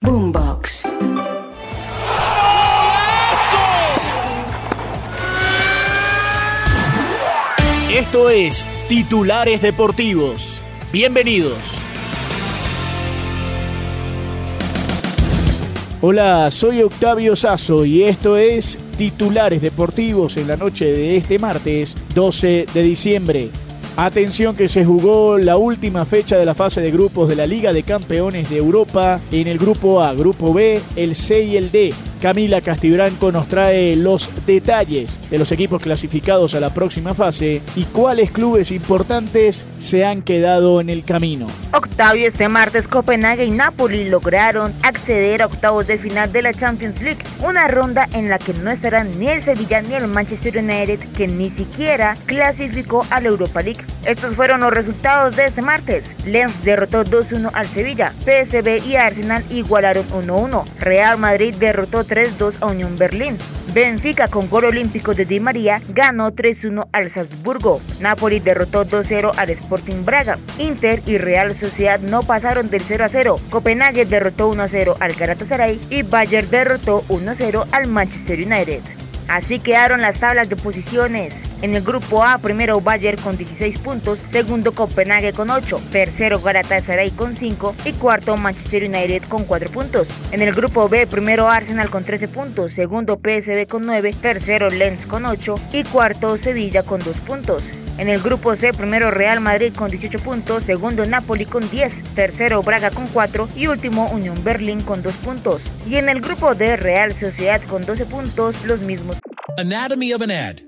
Boombox. Esto es Titulares Deportivos. Bienvenidos. Hola, soy Octavio Sazo y esto es Titulares Deportivos en la noche de este martes 12 de diciembre. Atención que se jugó la última fecha de la fase de grupos de la Liga de Campeones de Europa en el grupo A, grupo B, el C y el D. Camila Castibranco nos trae los detalles de los equipos clasificados a la próxima fase y cuáles clubes importantes se han quedado en el camino. Octavio, este martes Copenhague y Napoli lograron acceder a octavos de final de la Champions League, una ronda en la que no estarán ni el Sevilla ni el Manchester United, que ni siquiera clasificó a la Europa League. Estos fueron los resultados de este martes. Lens derrotó 2-1 al Sevilla, PSV y Arsenal igualaron 1-1, Real Madrid derrotó 3-2 a Unión Berlín. Benfica con gol olímpico de Di María ganó 3-1 al Salzburgo. Napoli derrotó 2-0 al Sporting Braga. Inter y Real Sociedad no pasaron del 0-0. Copenhague derrotó 1-0 al Galatasaray y Bayern derrotó 1-0 al Manchester United. Así quedaron las tablas de posiciones. En el grupo A, primero Bayern con 16 puntos, segundo Copenhague con 8, tercero Galatasaray con 5 y cuarto Manchester United con 4 puntos. En el grupo B, primero Arsenal con 13 puntos, segundo PSV con 9, tercero Lens con 8 y cuarto Sevilla con 2 puntos. En el grupo C, primero Real Madrid con 18 puntos, segundo Napoli con 10, tercero Braga con 4 y último Unión Berlín con 2 puntos. Y en el grupo D, Real Sociedad con 12 puntos, los mismos. Anatomy of an ad.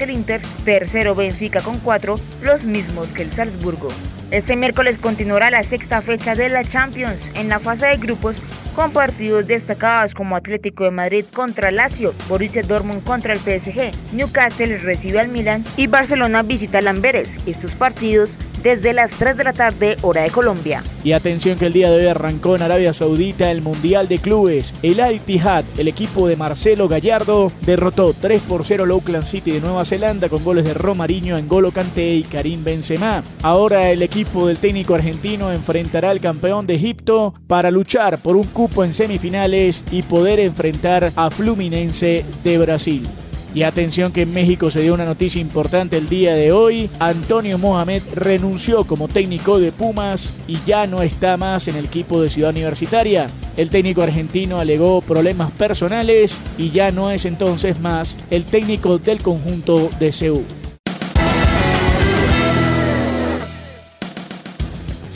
El Inter, tercero Benfica con 4, los mismos que el Salzburgo. Este miércoles continuará la sexta fecha de la Champions en la fase de grupos con partidos destacados como Atlético de Madrid contra Lazio, Borussia Dortmund contra el PSG, Newcastle recibe al Milan y Barcelona visita al Amberes. Estos partidos desde las 3 de la tarde, hora de Colombia. Y atención que el día de hoy arrancó en Arabia Saudita el Mundial de Clubes. El Al Ittihad, el equipo de Marcelo Gallardo, derrotó 3 por 0 al Auckland City de Nueva Zelanda con goles de Romariño, N'Golo Kanté y Karim Benzema. Ahora el equipo del técnico argentino enfrentará al campeón de Egipto para luchar por un cupo en semifinales y poder enfrentar a Fluminense de Brasil. Y atención que en México se dio una noticia importante el día de hoy. Antonio Mohamed renunció como técnico de Pumas y ya no está más en el equipo de Ciudad Universitaria. El técnico argentino alegó problemas personales y ya no es entonces más el técnico del conjunto de Seúl.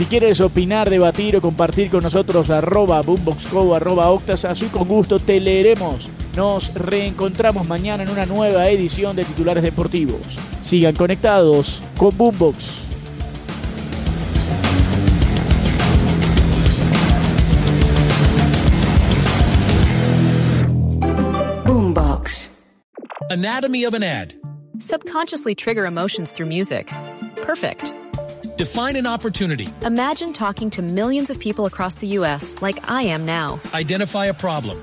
Si quieres opinar, debatir o compartir con nosotros arroba boomboxco, arroba con gusto te leeremos. Nos reencontramos mañana en una nueva edición de Titulares Deportivos. Sigan conectados con Boombox. Boombox. Anatomy of an ad. Subconsciously trigger emotions through music. Perfect. Define an opportunity. Imagine talking to millions of people across the U.S. like I am now. Identify a problem.